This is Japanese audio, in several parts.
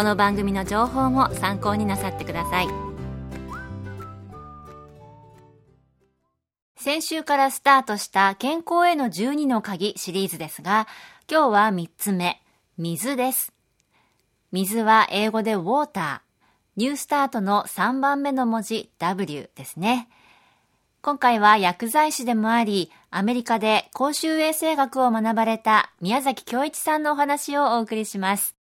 この番組の情報も参考になさってください。先週からスタートした健康への12の鍵シリーズですが今日は3つ目水です。水は英語でウォーターニュースタートの3番目の文字 W ですね。今回は薬剤師でもあり、アメリカで公衆衛生学を学ばれた宮崎京一さんのお話をお送りします。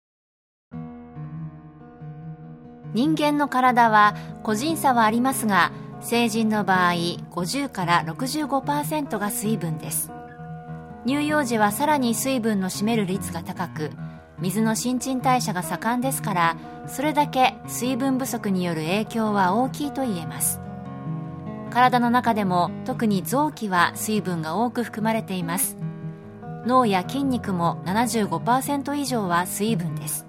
人間の体は個人差はありますが、成人の場合50から65%が水分です。乳幼児はさらに水分の占める率が高く、水の新陳代謝が盛んですから、それだけ水分不足による影響は大きいと言えます。体の中でも特に臓器は水分が多く含まれています脳や筋肉も75%以上は水分です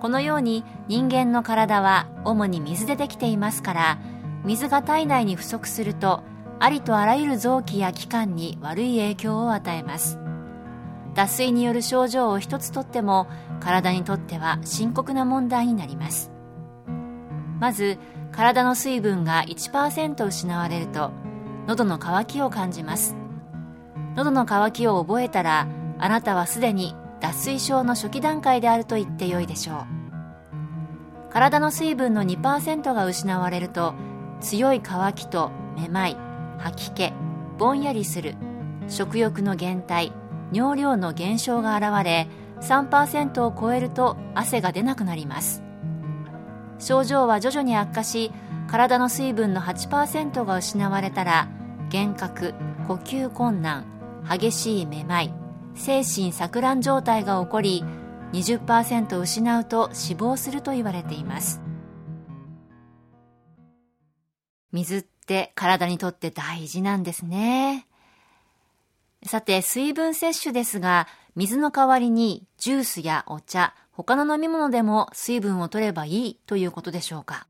このように人間の体は主に水でできていますから水が体内に不足するとありとあらゆる臓器や器官に悪い影響を与えます。脱水による症状を一つとっても体にとっては深刻な問題になります。まず体の水分が1%失われると喉の渇きを感じます。喉の渇きを覚えたらあなたはすでに脱水症の初期段階であると言ってよいでしょう。体の水分の2%が失われると強い渇きとめまい吐き気ぼんやりする食欲の減退尿量の減少が現れ3%を超えると汗が出なくなります。症状は徐々に悪化し体の水分の8%が失われたら幻覚呼吸困難激しいめまい精神錯乱状態が起こり20%失うと死亡すると言われています。水って体にとって大事なんですね。さて水分摂取ですが水の代わりにジュースやお茶他の飲み物でも水分を取ればいいということでしょうか。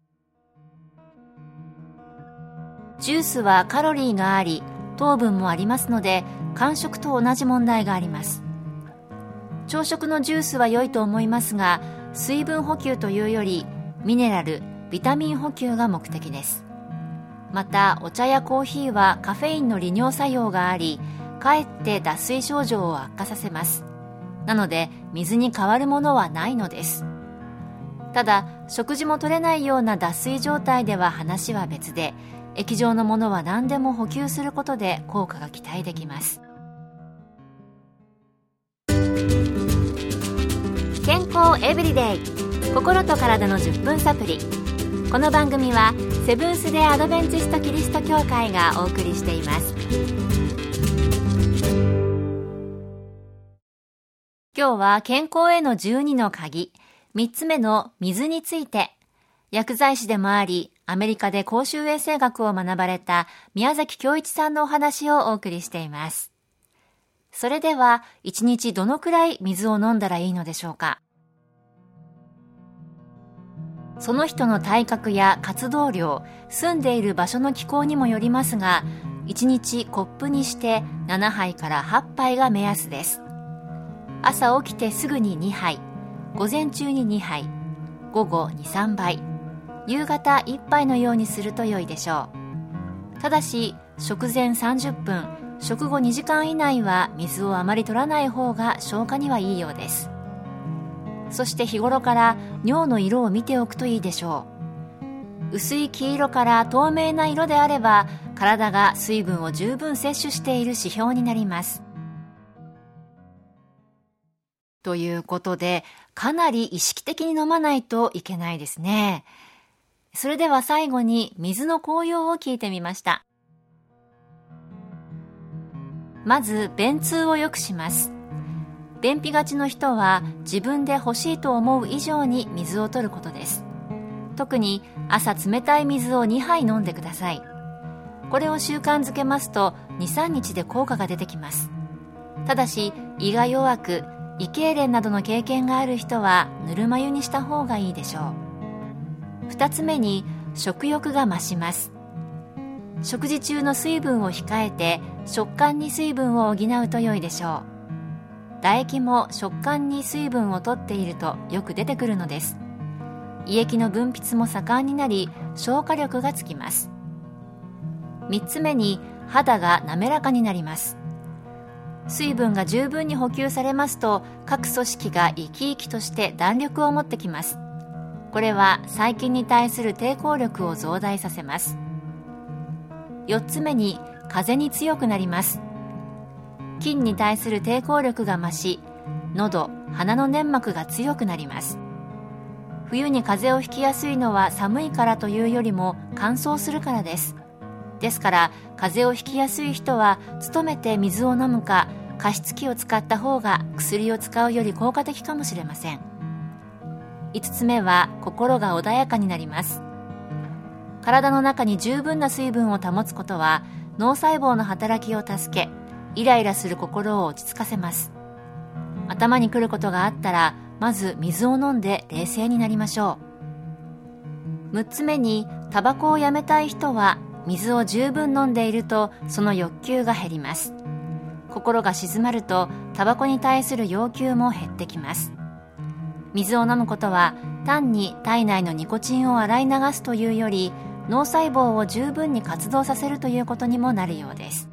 ジュースはカロリーがあり糖分もありますので間食と同じ問題があります。朝食のジュースは良いと思いますが水分補給というよりミネラルビタミン補給が目的です。またお茶やコーヒーはカフェインの利尿作用がありかえって脱水症状を悪化させます。なので水に変わるものはないのです。ただ食事も取れないような脱水状態では話は別で液状のものは何でも補給することで効果が期待できます。健康エブリデイ。心と体の10分サプリ。この番組はセブンス・デ・アドベンチスト・キリスト教会がお送りしています。今日は健康への12の鍵、3つ目の水について、薬剤師でもあり、アメリカで公衆衛生学を学ばれた宮崎京一さんのお話をお送りしています。それでは、1日どのくらい水を飲んだらいいのでしょうか？その人の体格や活動量、住んでいる場所の気候にもよりますが、1日コップにして7杯から8杯が目安です。朝起きてすぐに2杯午前中に2杯午後23杯夕方1杯のようにすると良いでしょう。ただし食前30分食後2時間以内は水をあまり取らない方が消化にはいいようです。そして日頃から尿の色を見ておくといいでしょう。薄い黄色から透明な色であれば体が水分を十分摂取している指標になります。ということでかなり意識的に飲まないといけないですね。それでは最後に水の効用を聞いてみました。まず便通を良くします。便秘がちの人は自分で欲しいと思う以上に水を取ることです。特に朝冷たい水を2杯飲んでください。これを習慣づけますと23日で効果が出てきます。ただし胃が弱く胃痙攣などの経験がある人はぬるま湯にした方がいいでしょう。2つ目に食欲が増します。食事中の水分を控えて食感に水分を補うと良いでしょう。唾液も食感に水分をとっているとよく出てくるのです。胃液の分泌も盛んになり消化力がつきます。3つ目に肌が滑らかになります。水分が十分に補給されますと各組織が生き生きとして弾力を持ってきます。これは細菌に対する抵抗力を増大させます。4つ目に風に強くなります。菌に対する抵抗力が増し喉鼻の粘膜が強くなります。冬に風邪をひきやすいのは寒いからというよりも乾燥するからです。ですから風邪をひきやすい人は努めて水を飲むか加湿器を使った方が薬を使うより効果的かもしれません。5つ目は心が穏やかになります。体の中に十分な水分を保つことは脳細胞の働きを助けイライラする心を落ち着かせます。頭に来ることがあったらまず水を飲んで冷静になりましょう。6つ目にタバコをやめたい人は水を十分飲んでいるとその欲求が減ります。心が静まるとタバコに対する要求も減ってきます。水を飲むことは単に体内のニコチンを洗い流すというより脳細胞を十分に活動させるということにもなるようです。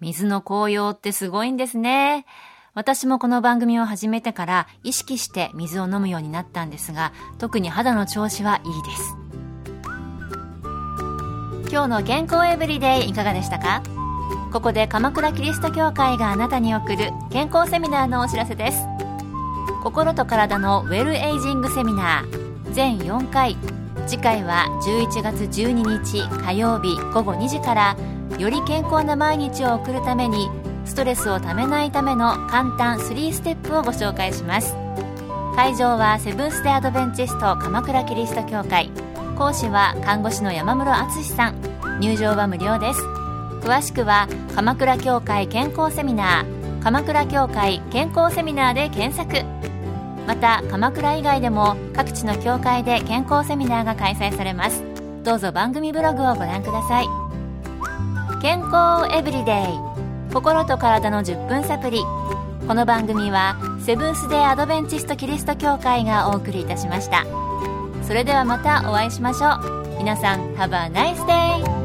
水の紅葉ってすごいんですね。私もこの番組を始めてから意識して水を飲むようになったんですが特に肌の調子はいいです。今日の健康エブリデイいかがでしたか？ここで鎌倉キリスト教会があなたに送る健康セミナーのお知らせです。心と体のウェルエイジングセミナー。全4回。次回は11月12日火曜日午後2時からより健康な毎日を送るためにストレスをためないための簡単3ステップをご紹介します。会場はセブンス・デ・アドベンチスト鎌倉キリスト教会。講師は看護師の山室敦さん。入場は無料です。詳しくは鎌倉教会健康セミナー鎌倉教会健康セミナーで検索。また鎌倉以外でも各地の教会で健康セミナーが開催されます。どうぞ番組ブログをご覧ください。健康エブリデイ。心と体の10分サプリこの番組はセブンス・デー・アドベンチスト・キリスト教会がお送りいたしました。それではまたお会いしましょう。皆さん Have a nice day!